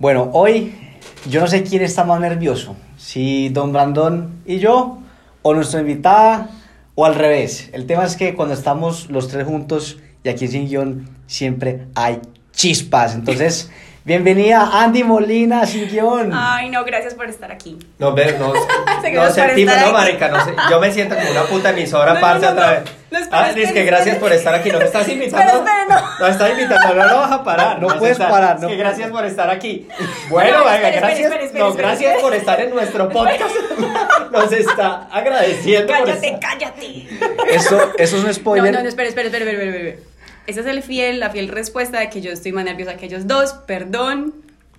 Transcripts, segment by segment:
Bueno, hoy yo no sé quién está más nervioso, si don Brandon y yo, o nuestra invitada, o al revés. El tema es que cuando estamos los tres juntos y aquí sin guion, siempre hay chispas. Entonces, bienvenida Andy Molina sin guion. Ay, no, gracias por estar aquí. No, ve, no, no sentimos, no, marica, no sé. Yo me siento como una puta emisora, No, parce, no, no, otra no. vez. No, espera, ah, es que gracias por estar aquí. No me estás invitando. Espera, espera, no. No me estás invitando, no lo vas a parar. No puedes estar- parar, Es no que puedes. gracias por estar aquí. Bueno, No, venga, espera, espera, gracias. espera, espera, no, espera, gracias espera. por estar en nuestro podcast. Nos está agradeciendo por Cállate, estar. cállate. Eso, eso es un No, spoiler. no, no, espera, espera, espera, espera, espera, espera. Esa es el fiel, la fiel respuesta de que yo estoy más nerviosa que ellos dos. Perdón.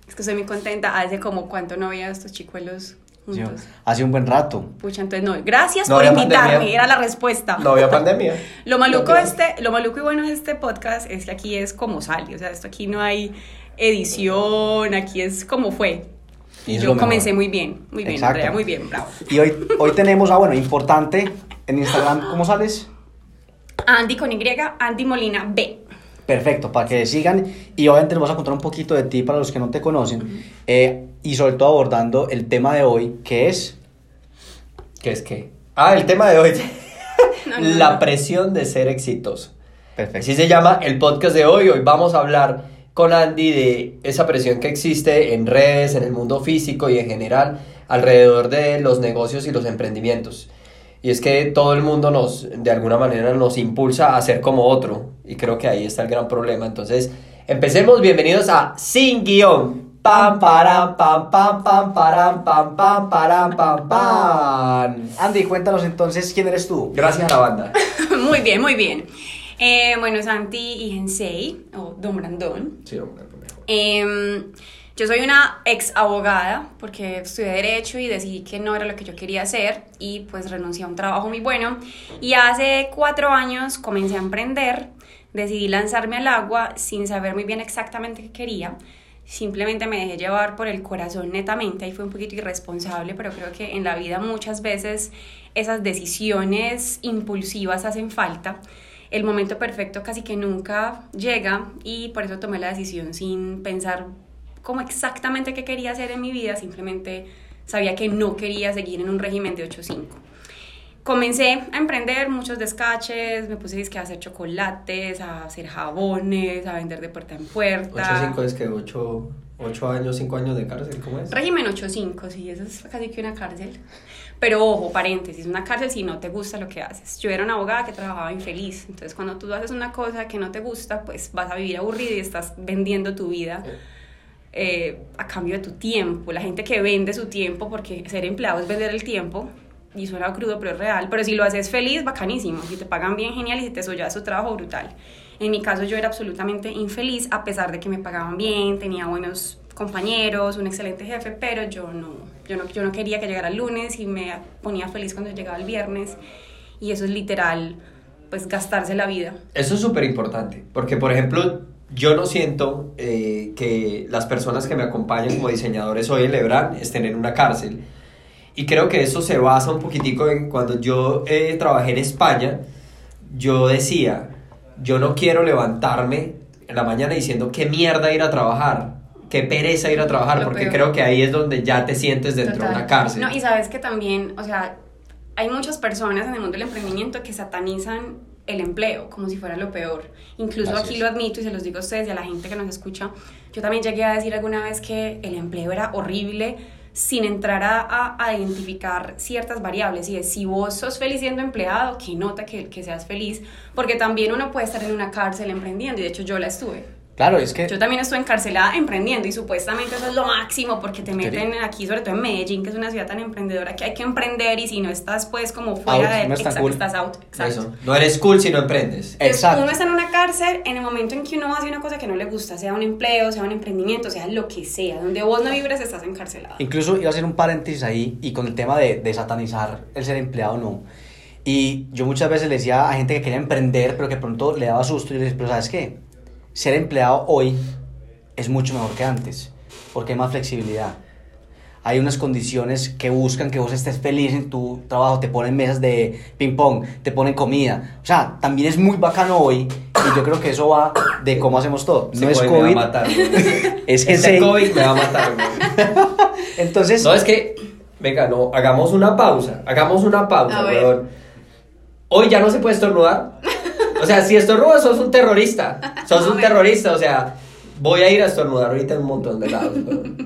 Es que estoy muy contenta. Hace como cuánto no veía a estos chicuelos Sí, juntos. hace un buen rato. Pucha, entonces no. Gracias No por había invitarme. pandemia. Era la respuesta. No había pandemia. Lo maluco, No, este, lo maluco y bueno de este podcast es que aquí es como sale, o sea, esto aquí no hay edición, aquí es como fue. Y Yo comencé muy bien, muy bien, Exacto. Andrea, muy bien, bravo. Y hoy, hoy tenemos, ah, bueno, importante, en Instagram, ¿cómo sales? Andy con Y, Andy Molina B. Perfecto, para que sigan y obviamente les vamos a contar un poquito de ti para los que no te conocen eh, y sobre todo abordando el tema de hoy que es ¿Qué es qué? Ah, el tema de hoy. No, no, La presión de ser exitoso. perfecto. Así se llama el podcast de hoy. Hoy vamos a hablar con Andy de esa presión que existe en redes, en el mundo físico y en general alrededor de los negocios y los emprendimientos. Y es que todo el mundo nos, de alguna manera, nos impulsa a ser como otro. Y creo que ahí está el gran problema. Entonces, empecemos. Bienvenidos a Sin Guión. Pam, param, pam, pam, pam, param, pam, pam, param, pam, pam. Andy, cuéntanos entonces quién eres tú. Gracias a la banda. muy bien, muy bien. Eh, bueno, Santi y Hensei, o Don Brandón. Sí, hombre, mejor. Em, yo soy una ex abogada porque estudié derecho y decidí que no era lo que yo quería hacer y pues renuncié a un trabajo muy bueno. Y hace cuatro años comencé a emprender, decidí lanzarme al agua sin saber muy bien exactamente qué quería, simplemente me dejé llevar por el corazón netamente y fue un poquito irresponsable, pero creo que en la vida muchas veces esas decisiones impulsivas hacen falta. El momento perfecto casi que nunca llega y por eso tomé la decisión sin pensar como exactamente qué quería hacer en mi vida, simplemente sabía que no quería seguir en un régimen de 8-5. Comencé a emprender muchos descaches, me puse disque a hacer chocolates, a hacer jabones, a vender de puerta en puerta. 8-5 es que 8, años, 5 años de cárcel, ¿cómo es? Régimen 8-5, sí, eso es casi que una cárcel. Pero ojo, paréntesis, una cárcel si no te gusta lo que haces. Yo era una abogada que trabajaba infeliz, entonces cuando tú haces una cosa que no te gusta, pues vas a vivir aburrido y estás vendiendo tu vida eh, a cambio de tu tiempo. La gente que vende su tiempo, porque ser empleado es vender el tiempo, y suena crudo, pero es real. Pero si lo haces feliz, bacanísimo. Si te pagan bien, genial, y si te soya su trabajo, brutal. En mi caso, yo era absolutamente infeliz, a pesar de que me pagaban bien, tenía buenos compañeros, un excelente jefe, pero yo no, yo no, yo no quería que llegara el lunes y me ponía feliz cuando llegaba el viernes. Y eso es literal, pues gastarse la vida. Eso es súper importante, porque por ejemplo, yo no siento eh, que las personas que me acompañan como diseñadores hoy en Lebran estén en una cárcel. Y creo que eso se basa un poquitico en cuando yo eh, trabajé en España, yo decía, yo no quiero levantarme en la mañana diciendo qué mierda ir a trabajar, qué pereza ir a trabajar, Lo porque peor. creo que ahí es donde ya te sientes dentro de una cárcel. No, y sabes que también, o sea, hay muchas personas en el mundo del emprendimiento que satanizan el empleo como si fuera lo peor. Incluso Así aquí es. lo admito y se los digo a ustedes y a la gente que nos escucha. Yo también llegué a decir alguna vez que el empleo era horrible sin entrar a, a- a identificar ciertas variables y es si vos sos feliz siendo empleado, que nota que, que seas feliz, porque también uno puede estar en una cárcel emprendiendo y de hecho yo la estuve. Claro, es que Yo también estuve encarcelada emprendiendo y supuestamente eso es lo máximo porque te meten aquí, sobre todo en Medellín, que es una ciudad tan emprendedora que hay que emprender y si no estás pues como fuera Out, de... no exacto, cool. estás out. Exacto. Eso, no eres cool si no emprendes. Entonces, Exacto. Uno está en una cárcel en el momento en que uno hace una cosa que no le gusta, sea un empleo, sea un emprendimiento, sea lo que sea, donde vos no vibres estás encarcelado. Incluso iba a hacer un paréntesis ahí y con el tema de, de satanizar el ser empleado, no. Y yo muchas veces le decía a gente que quería emprender, pero que pronto le daba susto y le decía, pero ¿sabes qué? Ser empleado hoy es mucho mejor que antes, porque hay más flexibilidad. Hay unas condiciones que buscan que vos estés feliz en tu trabajo, te ponen mesas de ping pong, te ponen comida. O sea, también es muy bacano hoy y yo creo que eso va de cómo hacemos todo. No es COVID me COVID, va a matar, güey. es Este. COVID me va a matar. Entonces, No, es que, venga, no, hagamos una pausa, hagamos una pausa, weón. Hoy ya no se puede estornudar. O sea, si estornudas, sos un terrorista. Sos un terrorista, o sea, voy a ir a estornudar ahorita en un montón de lados,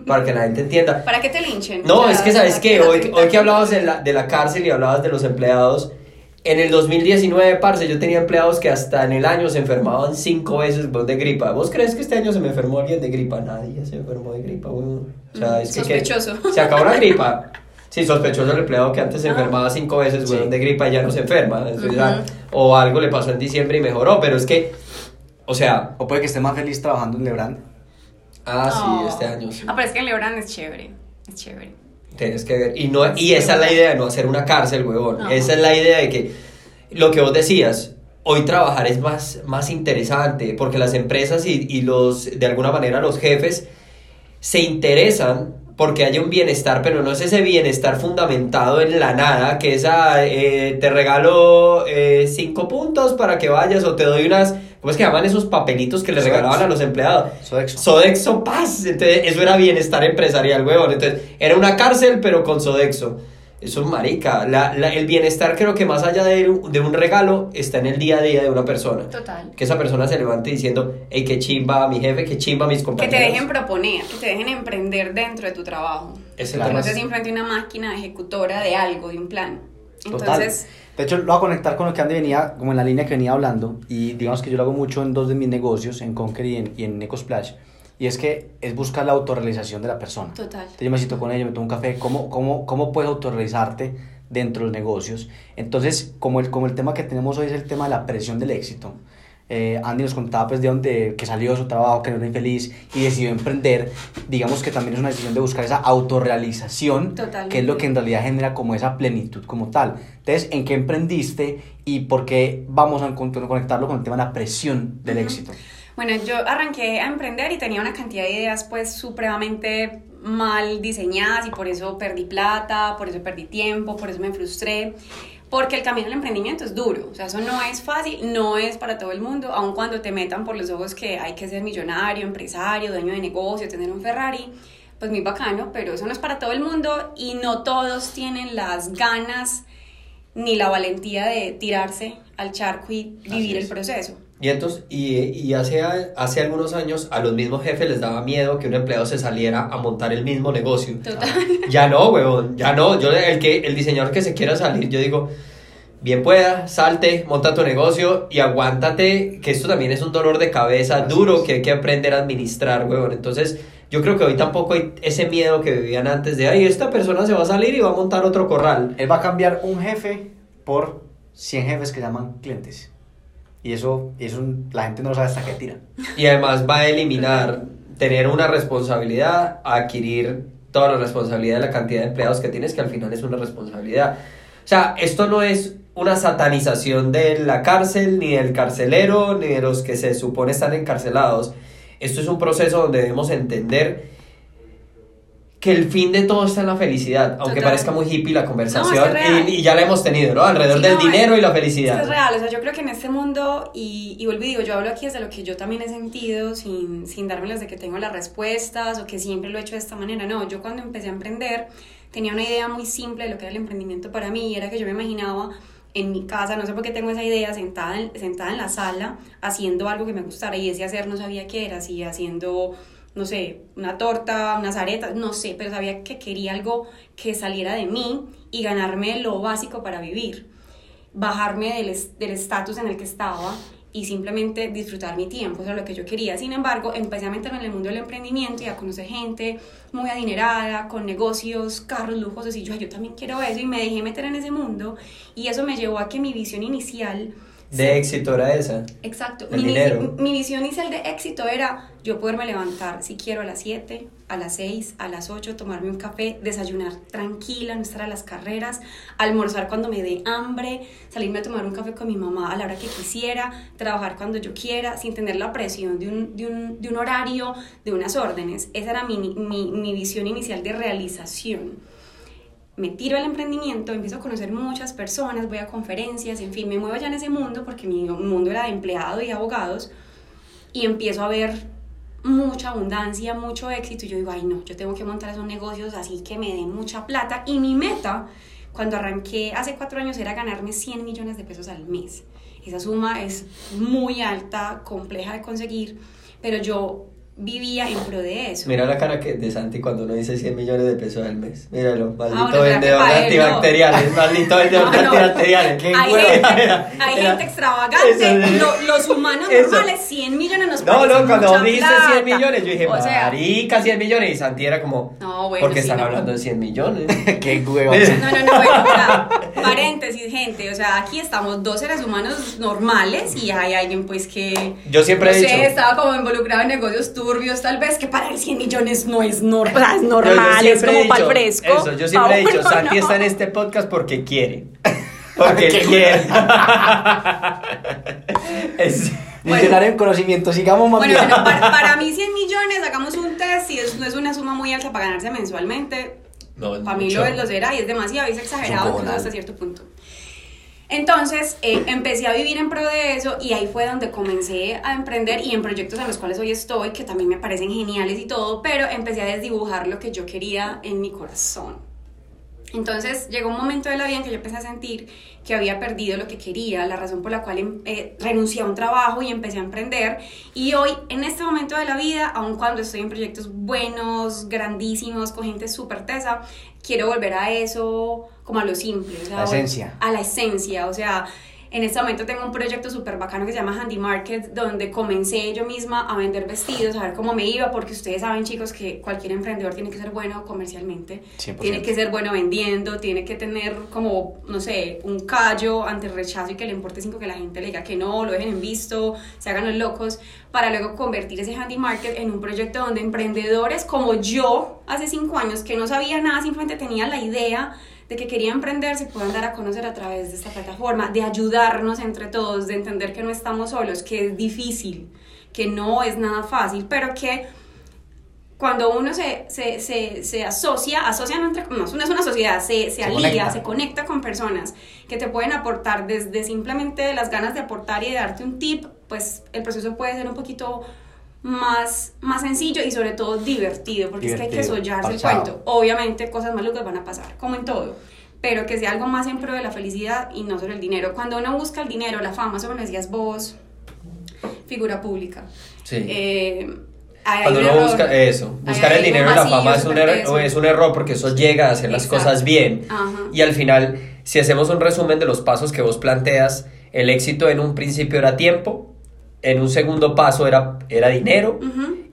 para que la gente entienda. ¿Para qué te linchen? No, O sea, es que, ¿sabes qué? Hoy, gente- hoy que hablabas de la, de la cárcel y hablabas de los empleados, en el 2019, parce, yo tenía empleados que hasta en el año se enfermaban cinco veces weón, de gripa. ¿Vos crees que este año se me enfermó alguien de gripa? Nadie se enfermó de gripa, weón. O sea, es que- que... Sospechoso. Se acabó la gripa. Sí, sospechoso el empleado que antes se Ah. enfermaba cinco veces, Sí. de gripa y ya no se enferma. Eso Ujú. ya- o algo le pasó en diciembre y mejoró, pero es que, o sea, o puede que esté más feliz trabajando en Lebrand. ah, sí, Oh. este año sí. Ah, pero es que en Lebron es chévere. Es chévere. Tienes que ver. Y, no, y esa es la idea de no hacer una cárcel, huevón. Esa es la idea de que lo que vos decías, hoy trabajar es más, más interesante porque las empresas y, y los, de alguna manera, los jefes se interesan porque haya un bienestar, pero no es ese bienestar fundamentado en la nada, que es, ah, eh, te regalo eh, cinco puntos para que vayas o te doy unas, ¿cómo es que llaman esos papelitos que le Sodexo. regalaban a los empleados? Sodexo. Sodexo Paz. Entonces, eso era bienestar empresarial, huevón. Entonces, era una cárcel, pero con Sodexo. Eso es marica. La- la- el bienestar, creo que más allá de, un- de un regalo, está en el día a día de una persona. Total. Que esa persona se levante diciendo, hey, qué chimba mi jefe, qué chimba mis Que compañeros. te dejen proponer, que te dejen emprender dentro de tu trabajo. Ese Claro. Que no seas es- simplemente una máquina ejecutora de algo, de un plan. Total. Entonces, De hecho, lo voy a conectar con lo que Andy venía, como en la línea que venía hablando, y digamos que yo lo hago mucho en dos de mis negocios, en Conquer y en, y en Ecosplash, y es que es buscar la autorrealización de la persona. total. Entonces yo me siento con ella, me tomo un café, ¿cómo, cómo, cómo puedes autorrealizarte dentro de los negocios? Entonces, como el, como el tema que tenemos hoy es el tema de la presión del éxito, eh, Andy nos contaba pues de dónde, que salió de su trabajo, que no era infeliz y decidió emprender, digamos que también es una decisión de buscar esa autorrealización, Totalmente. que es lo que en realidad genera como esa plenitud como tal. Entonces, ¿en qué emprendiste y por qué vamos a con- conectarlo con el tema de la presión del Ujú. éxito? Bueno, yo arranqué a emprender y tenía una cantidad de ideas pues supremamente mal diseñadas y por eso perdí plata, por eso perdí tiempo, por eso me frustré, porque el camino del emprendimiento es duro, o sea, eso no es fácil, no es para todo el mundo, aun cuando te metan por los ojos que hay que ser millonario, empresario, dueño de negocio, tener un Ferrari, pues muy bacano, pero eso no es para todo el mundo y no todos tienen las ganas ni la valentía de tirarse al charco y vivir el proceso. Y entonces, y, y hace, hace algunos años a los mismos jefes les daba miedo que un empleado se saliera a montar el mismo negocio. Total. Ya no, huevón, ya no. Yo, el, que, el diseñador que se quiera salir, yo digo, bien pueda, salte, monta tu negocio y aguántate, que esto también es un dolor de cabeza Así duro es. que hay que aprender a administrar, huevón. Entonces, yo creo que hoy tampoco hay ese miedo que vivían antes de, ay, esta persona se va a salir y va a montar otro corral. Él va a cambiar un jefe por 100 jefes que llaman clientes. Y eso, eso la gente no lo sabe hasta que tira. Y además va a eliminar tener una responsabilidad, adquirir toda la responsabilidad de la cantidad de empleados que tienes, que al final es una responsabilidad. O sea, esto no es una satanización de la cárcel, ni del carcelero, ni de los que se supone están encarcelados. Esto es un proceso donde debemos entender que el fin de todo está en la felicidad, aunque Total. parezca muy hippie la conversación, No, y, y ya la hemos tenido, ¿no? Alrededor Sí, del no, dinero es- y la felicidad. es real, o sea, yo creo que en este mundo, y, y vuelvo y digo, yo hablo aquí desde lo que yo también he sentido, sin, sin dármelas de que tengo las respuestas o que siempre lo he hecho de esta manera. No, yo cuando empecé a emprender tenía una idea muy simple de lo que era el emprendimiento para mí, y era que yo me imaginaba en mi casa, no sé por qué tengo esa idea, sentada en, sentada en la sala, haciendo algo que me gustara, y ese hacer no sabía qué era, si haciendo no sé, una torta, unas aretas, no sé, pero sabía que quería algo que saliera de mí y ganarme lo básico para vivir, bajarme del es- del estatus en el que estaba y simplemente disfrutar mi tiempo, eso es lo que yo quería. Sin embargo, empecé a meterme en el mundo del emprendimiento y a conocer gente muy adinerada, con negocios, carros lujosos, y yo, "Ay, yo también quiero eso, y me dejé meter en ese mundo, y eso me llevó a que mi visión inicial De éxito era esa. Exacto. El mi, dinero. mi visión inicial de éxito era yo poderme levantar si quiero a las 7, a las 6, a las 8, tomarme un café, desayunar tranquila, no estar a las carreras, almorzar cuando me dé hambre, salirme a tomar un café con mi mamá a la hora que quisiera, trabajar cuando yo quiera, sin tener la presión de un, de un, de un horario, de unas órdenes. Esa era mi, mi, mi visión inicial de realización. Me tiro al emprendimiento, empiezo a conocer muchas personas, voy a conferencias, en fin, me muevo ya en ese mundo porque mi mundo era de empleado y abogados y empiezo a ver mucha abundancia, mucho éxito y yo digo, ay no, yo tengo que montar esos negocios así que me den mucha plata y mi meta cuando arranqué hace cuatro años era ganarme 100 millones de pesos al mes. Esa suma es muy alta, compleja de conseguir, pero yo vivía en pro de eso. Mira la cara que de Santi cuando uno dice 100 millones de pesos al mes. Míralo, maldito Ah, bueno, vendedor de él no. antibacteriales, maldito vendedor de No, no. antibacteriales. Qué Hay, gente, hay gente extravagante, Eso, los humanos Eso. normales, 100 millones nos No, no, cuando mucha dijiste plata. 100 millones, yo dije, O sea, marica, 100 millones. Y Santi era como, No, bueno, porque sí, están hablando de 100 millones. Qué hueva. No, no, no, bueno, paréntesis, gente, o sea, aquí estamos dos seres humanos normales y hay alguien pues que... Yo siempre he sé, dicho- estaba como involucrado en negocios turbios, tal vez, que para él 100 millones no es, nor- es Yo- yo normal, es como para dicho fresco. Eso, yo siempre he dicho, bueno, Santi no. está en este podcast porque quiere. Porque Qué quiere. Es- Millonario en conocimiento, sigamos más Bueno, bien. bueno, para, para mí 100 millones, hagamos un test, si es, no es una suma muy alta para ganarse mensualmente, No, es para mí lo, es- lo será y es demasiado, y es exagerado Es hasta cierto punto. Entonces eh, empecé a vivir en pro de eso y ahí fue donde comencé a emprender y en proyectos en los cuales hoy estoy, que también me parecen geniales y todo, pero empecé a desdibujar lo que yo quería en mi corazón. Entonces llegó un momento de la vida en que yo empecé a sentir que había perdido lo que quería, la razón por la cual em- eh, renuncié a un trabajo y empecé a emprender. Y hoy, en este momento de la vida, aun cuando estoy en proyectos buenos, grandísimos, con gente súper tesa, quiero volver a eso como a lo simple. o sea, La esencia. A la esencia, o sea... En este momento tengo un proyecto súper bacano que se llama Handy Market, donde comencé yo misma a vender vestidos, a ver cómo me iba, porque ustedes saben, chicos, que cualquier emprendedor tiene que ser bueno comercialmente. 100%. Tiene que ser bueno vendiendo, tiene que tener como, no sé, un callo ante el rechazo y que le importe cinco que la gente le diga que no, lo dejen en visto, se hagan los locos, para luego convertir ese handy market en un proyecto donde emprendedores como yo, hace cinco años, que no sabía nada, simplemente tenía la idea de que quería emprender, se puedan dar a conocer a través de esta plataforma, de ayudarnos entre todos, de entender que no estamos solos, que es difícil, que no es nada fácil, pero que cuando uno se, se, se, se asocia, asocia no, entre, no, no es una sociedad, se, se, Se alía, conecta. se conecta con personas que te pueden aportar desde simplemente las ganas de aportar y de darte un tip, pues el proceso puede ser un poquito más, más sencillo y sobre todo divertido, porque es que hay que Divertido, sollarse el cuento. Obviamente cosas malucas van a pasar, como en todo, pero que sea algo más en pro de la felicidad y no solo el dinero. Cuando uno busca el dinero, la fama, eso me lo decías vos, figura pública. Sí. Eh, Cuando un uno error. busca eso, Hay buscar el dinero y la fama es un, er- teso. es un error porque eso llega a hacer las Exacto. cosas bien. Ajá. Y al final, si hacemos un resumen de los pasos que vos planteas, el éxito en un principio era tiempo, en un segundo paso era, era dinero,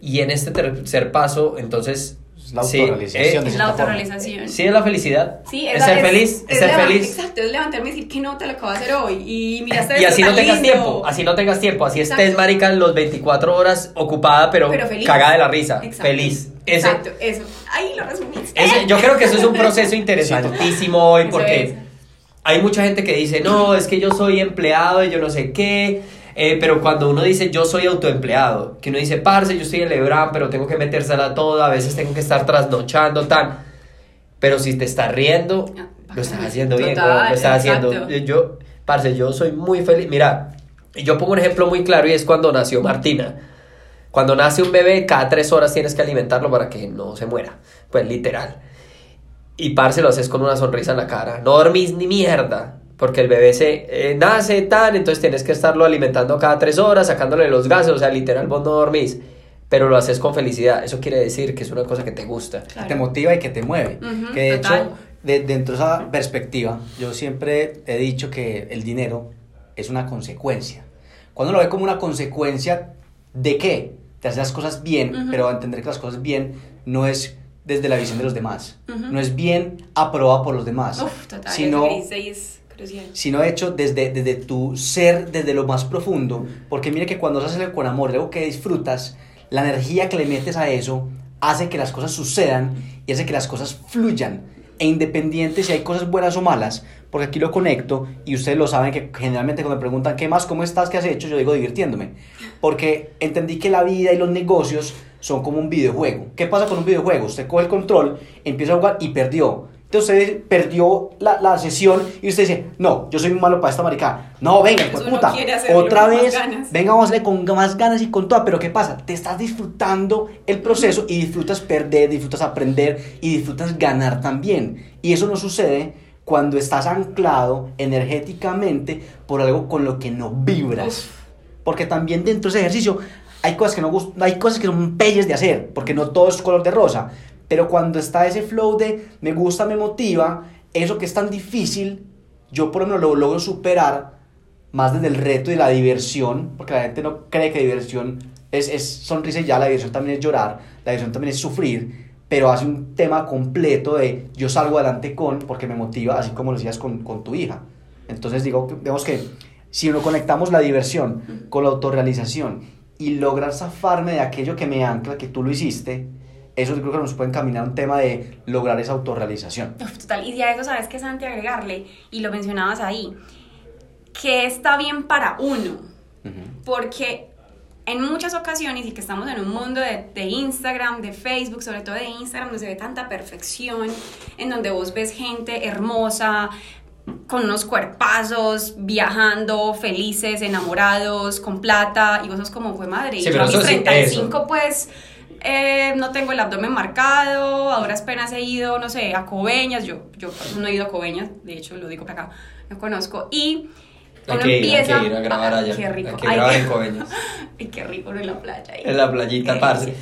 y en este tercer paso, entonces... Es la sí, autorrealización eh, de Es la forma. autorrealización. Sí, es la felicidad. Sí, es, ser la- feliz, es, ser feliz. Exacto, es levantarme y decir que no te lo acabo de hacer hoy. Y miraste Y así no tengas lindo. tiempo, así no tengas tiempo, así Exacto. estés, marica, los 24 horas ocupada, pero, Pero feliz. cagada de la risa, Exacto. feliz. Ese- Exacto, eso. Ahí lo resumiste. ese- yo creo que eso es un proceso interesantísimo hoy porque es. hay mucha gente que dice, no, es que yo soy empleado y yo no sé qué, eh, pero cuando uno dice yo soy autoempleado, que uno dice, parce, yo estoy en Lebrán, pero tengo que metérsela toda, a veces tengo que estar trasnochando, tan... Pero si te estás riendo, Ah, lo estás haciendo bien, Total, lo estás haciendo. Yo, parce, yo soy muy feliz. Mira, yo pongo un ejemplo muy claro y es cuando nació Martina. Cuando nace un bebé, cada tres horas tienes que alimentarlo para que no se muera. Pues literal. Y parce, lo haces con una sonrisa en la cara. No dormís ni mierda. Porque el bebé se eh, nace tan, entonces tienes que estarlo alimentando cada tres horas, sacándole los gases. O sea, literal, vos no dormís. Pero lo haces con felicidad. Eso quiere decir que es una cosa que te gusta. Claro. que te motiva y que te mueve. Ujú, que de total. hecho, de- dentro de esa perspectiva, yo siempre he dicho que el dinero es una consecuencia. Cuando lo ve como una consecuencia de qué? De hacer las cosas bien, Ujú. pero entender que las cosas bien no es desde la visión de los demás. Ujú. No es bien aprobado por los demás. Uf, total, sino es sino hecho desde, desde tu ser, desde lo más profundo. Porque mire que cuando haces con amor, algo que disfrutas, la energía que le metes a eso hace que las cosas sucedan y hace que las cosas fluyan. E independiente si hay cosas buenas o malas, porque aquí lo conecto y ustedes lo saben que generalmente cuando me preguntan qué más, cómo estás, qué has hecho, yo digo divirtiéndome. Porque entendí que la vida y los negocios son como un videojuego. ¿Qué pasa con un videojuego? Usted coge el control, empieza a jugar y perdió. Usted perdió la, la sesión y usted dice, no, yo soy muy malo para esta maricada. No, venga, uno puta. Otra vez, venga, vamos a hacerle con más ganas y con toda. Pero ¿qué pasa? Te estás disfrutando el proceso y disfrutas perder, disfrutas aprender y disfrutas ganar también. Y eso no sucede cuando estás anclado energéticamente por algo con lo que no vibras. Porque también dentro de ese ejercicio hay cosas que no hay cosas que son pelles de hacer, porque no todo es color de rosa. Pero cuando está ese flow de me gusta, me motiva, eso que es tan difícil, yo por lo menos lo logro superar más desde el reto y la diversión, porque la gente no cree que diversión es, es sonrisa ya, la diversión también es llorar, la diversión también es sufrir, pero hace un tema completo de yo salgo adelante con, porque me motiva, así como lo decías con, con tu hija. Entonces digo, digamos que si uno conectamos la diversión con la autorrealización y lograr zafarme de aquello que me ancla, que tú lo hiciste, eso creo que nos puede encaminar un tema de lograr esa autorrealización. Total, y a eso sabes que Santi agregarle, y lo mencionabas ahí, que está bien para uno, porque en muchas ocasiones, y que estamos en un mundo de, de Instagram, de Facebook, sobre todo de Instagram, donde se ve tanta perfección, en donde vos ves gente hermosa, con unos cuerpazos, viajando, felices, enamorados, con plata, y vos sos como, fue madre, Sí, yo a mis eso sí, 35 pues... eh, no tengo el abdomen marcado, ahora apenas he ido, no sé, a Coveñas, yo, yo no he ido a Coveñas, de hecho lo digo por acá, no conozco, y Hay uno que ir, hay empieza que ir a grabar allá. Qué rico. Hay que grabar en Coveñas. Ay, qué rico en la playa. ahí. En la playita, parce.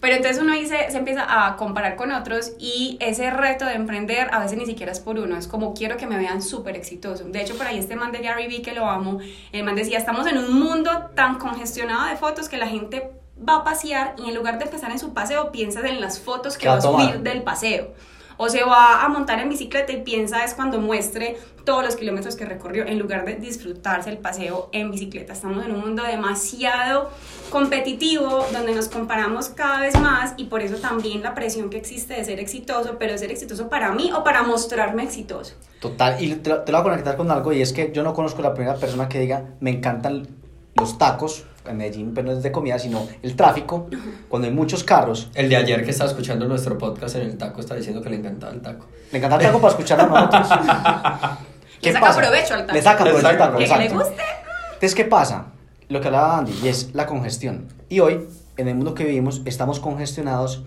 Pero entonces uno dice, se empieza a comparar con otros y ese reto de emprender a veces ni siquiera es por uno, es como quiero que me vean súper exitoso. De hecho, por ahí este man de Gary Vee, que lo amo, el man decía, estamos en un mundo tan congestionado de fotos que la gente va a pasear y en lugar de empezar en su paseo, piensas en las fotos que ¿Qué va a subir del paseo. O se va a montar en bicicleta y piensa es cuando muestre todos los kilómetros que recorrió en lugar de disfrutarse el paseo en bicicleta. Estamos en un mundo demasiado competitivo donde nos comparamos cada vez más y por eso también la presión que existe de ser exitoso, pero de ser exitoso para mí o para mostrarme exitoso. Total, y te, lo- te lo voy a conectar con algo y es que yo no conozco la primera persona que diga me encantan los tacos, en Medellín pero no es de comida, sino el tráfico, cuando hay muchos carros. El de ayer que estaba escuchando nuestro podcast en el taco está diciendo que le encantaba el taco. Le encanta el taco para escuchar a nosotros. Le saca provecho al taco. Le saca provecho al taco, Que, le guste. Entonces, ¿qué pasa? Lo que hablaba Andy, y es la congestión. Y hoy, en el mundo que vivimos, estamos congestionados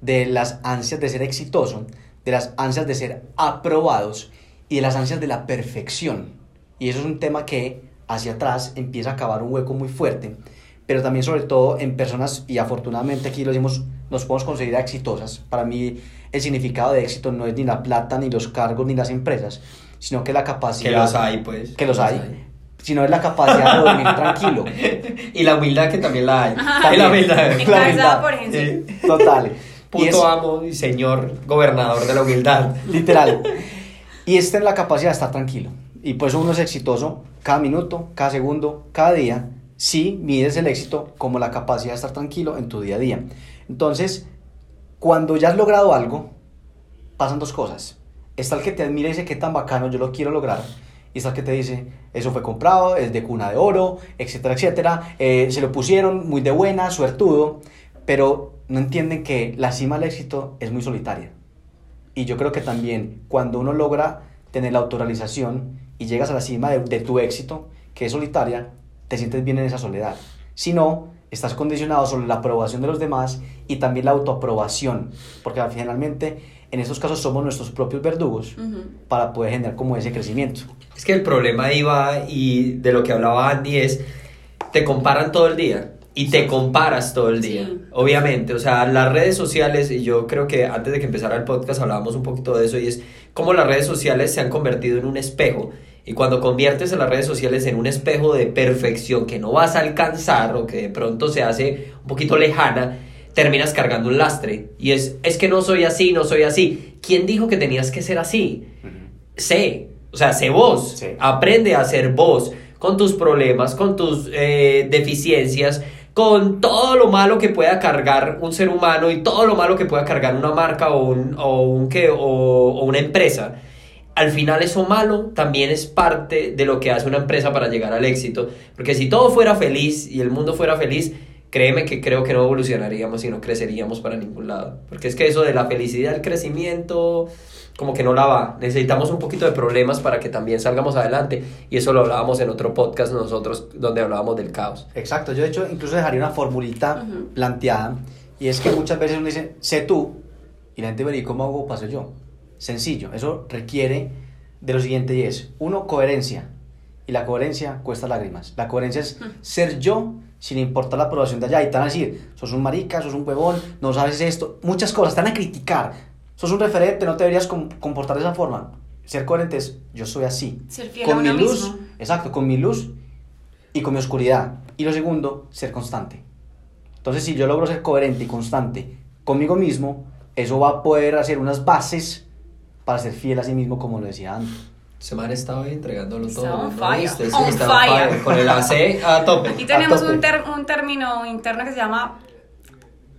de las ansias de ser exitoso, de las ansias de ser aprobados y de las ansias de la perfección. Y eso es un tema que hacia atrás empieza a cavar un hueco muy fuerte, pero también sobre todo en personas, y afortunadamente aquí lo decimos, nos podemos considerar exitosas. Para mí el significado de éxito no es ni la plata, ni los cargos, ni las empresas, sino que la capacidad... Que los hay, pues. Que los hay sino es la capacidad de dormir tranquilo. Y la humildad que también la hay. Ajá. Y la humildad. La humildad. por. Sí. Total. Y Puto es amo y señor gobernador de la humildad. literal. Y es tener la capacidad de estar tranquilo. Y por eso uno es exitoso cada minuto, cada segundo, cada día, si mides el éxito como la capacidad de estar tranquilo en tu día a día. Entonces, cuando ya has logrado algo, pasan dos cosas. Está el que te admira y dice, qué tan bacano, yo lo quiero lograr. Y está el que te dice, eso fue comprado, es de cuna de oro, etcétera, etcétera. eh, se lo pusieron muy de buena, suertudo, pero no entienden que la cima del éxito es muy solitaria. Y yo creo que también cuando uno logra tener la autorrealización y llegas a la cima de, de tu éxito, que es solitaria, te sientes bien en esa soledad. Si no, estás condicionado sobre la aprobación de los demás y también la autoaprobación, porque finalmente en estos casos somos nuestros propios verdugos Ujú. para poder generar como ese crecimiento. Es que el problema ahí va y de lo que hablaba Andy es, te comparan todo el día y te comparas todo el día, Sí. obviamente. O sea, las redes sociales, y yo creo que antes de que empezara el podcast hablábamos un poquito de eso, y es cómo las redes sociales se han convertido en un espejo. Y cuando conviertes a las redes sociales en un espejo de perfección que no vas a alcanzar o que de pronto se hace un poquito lejana, terminas cargando un lastre. Y es, es que no soy así, no soy así. ¿Quién dijo que tenías que ser así? sé, o sea, sé vos, Sí. aprende a ser vos, con tus problemas, con tus eh, deficiencias, con todo lo malo que pueda cargar un ser humano y todo lo malo que pueda cargar una marca o, un, o, un que, o, o una empresa. Al final eso malo también es parte de lo que hace una empresa para llegar al éxito. Porque si todo fuera feliz y el mundo fuera feliz, créeme que creo que no evolucionaríamos y no creceríamos para ningún lado. Porque es que eso de la felicidad, el crecimiento, como que no la va. Necesitamos un poquito de problemas para que también salgamos adelante. Y eso lo hablábamos en otro podcast nosotros, donde hablábamos del caos. Exacto, yo de hecho incluso dejaría una formulita planteada y es que muchas veces uno dice, sé tú, y la gente ve, ¿y cómo hago para ser yo? Sencillo, eso requiere de lo siguiente y es, uno, coherencia, y la coherencia cuesta lágrimas. La coherencia es ser yo sin importar la aprobación de allá. Y te van a decir, sos un marica, sos un huevón, no sabes esto, muchas cosas, te van a criticar. Sos un referente, no te deberías com- comportar de esa forma. Ser coherente es, yo soy así. Ser fiel con a mi luz, mismo. exacto, con mi luz y con mi oscuridad. Y lo segundo, ser constante. Entonces, si yo logro ser coherente y constante conmigo mismo, eso va a poder hacer unas bases para ser fiel a sí mismo, como lo decía antes. Se me han estado ahí entregándolo Está todo. on ¿no fire? Sí, on está fire. Con el AC a tope. Y tenemos tope. un, ter- un término interno que se llama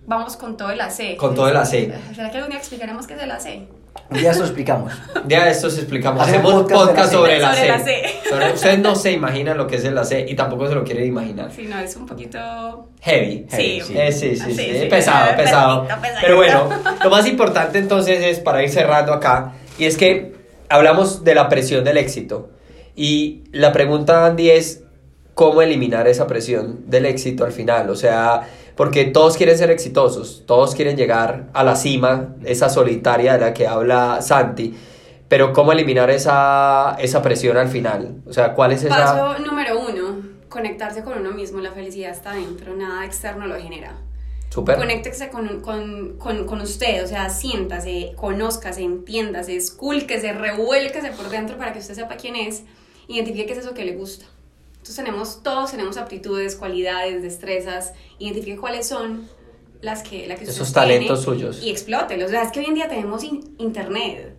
vamos con todo el AC. Con todo el AC. ¿Será que algún día explicaremos qué es el AC? Un día eso lo explicamos. Ya esto se explicamos. Hacemos podcast podcast, sobre el Sobre el AC. Sobre- Ustedes no se imaginan lo que es el AC y tampoco se lo quieren imaginar. Sí, no, es un poquito... Heavy. Sí. sí. Eh, sí, sí, Sí, sí, sí. pesado, pesado. Pero bueno, lo más importante entonces es para ir cerrando acá, y es que hablamos de la presión del éxito. Y la pregunta, Andy, es cómo eliminar esa presión del éxito al final. O sea, porque todos quieren ser exitosos, todos quieren llegar a la cima, esa solitaria de la que habla Santi. Pero cómo eliminar esa, esa presión al final. O sea, ¿cuál es esa... Paso número uno, conectarse con uno mismo. La felicidad está dentro, nada externo lo genera. Súper. Conéctese con, con, con, con usted, o sea, siéntase, conózcase, entiéndase, escúlquese, revuélquese por dentro para que usted sepa quién es, identifique qué es eso que le gusta. Entonces tenemos, todos tenemos aptitudes, cualidades, destrezas, identifique cuáles son las que, las que usted Esos tiene talentos suyos. Y explótelos. O sea, es que hoy en día tenemos in- internet.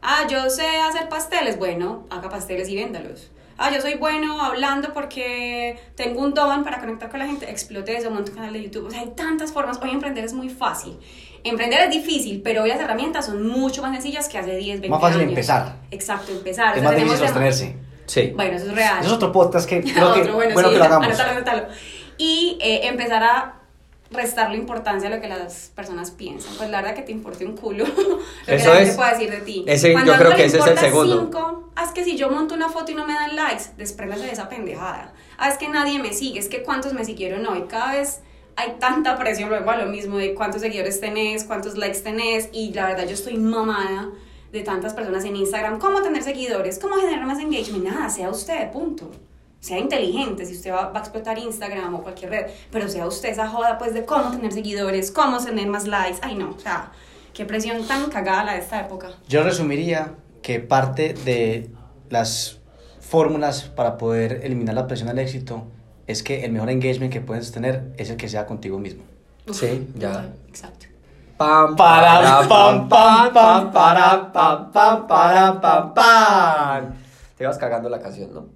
Ah, yo sé hacer pasteles, bueno, haga pasteles y véndalos. Ah, yo soy bueno hablando porque tengo un don para conectar con la gente, explote eso, monte un canal de YouTube. O sea, hay tantas formas. Hoy emprender es muy fácil. Emprender es difícil, pero hoy las herramientas son mucho más sencillas que hace 10, 20 Más fácil años. empezar. Exacto, empezar. Es O sea, más difícil sostenerse. Sí. Bueno, eso es real. Eso es otro podcast que creo que Otro, bueno, sí, que lo hagamos. anótalo, anótalo. Y eh, empezar a restarle importancia a lo que las personas piensan. Pues la verdad que te importe un culo lo que Eso la gente es- pueda decir de ti. ese- Cuando yo creo que le ese es el importa segundo. cinco, es que si yo monto una foto y no me dan likes, despréndase de esa pendejada. Es que nadie me sigue, es que cuántos me siguieron hoy. Cada vez hay tanta presión, luego a lo mismo de cuántos seguidores tenés, cuántos likes tenés. Y la verdad yo estoy mamada de tantas personas en Instagram. ¿Cómo tener seguidores? ¿Cómo generar más engagement? Nada, sea usted, punto sea inteligente, si usted va, va a explotar Instagram o cualquier red, pero sea usted esa joda pues de cómo tener seguidores, cómo tener más likes, ay no, o sea, qué presión tan cagada la de esta época. Yo resumiría que parte de las fórmulas para poder eliminar la presión al éxito es que el mejor engagement que puedes tener es el que sea contigo mismo. Sí, ya. Exacto. Pam, Para, pam, pam, pam, para, pam, pam, para, pam, pam. Te vas cagando la canción, ¿no?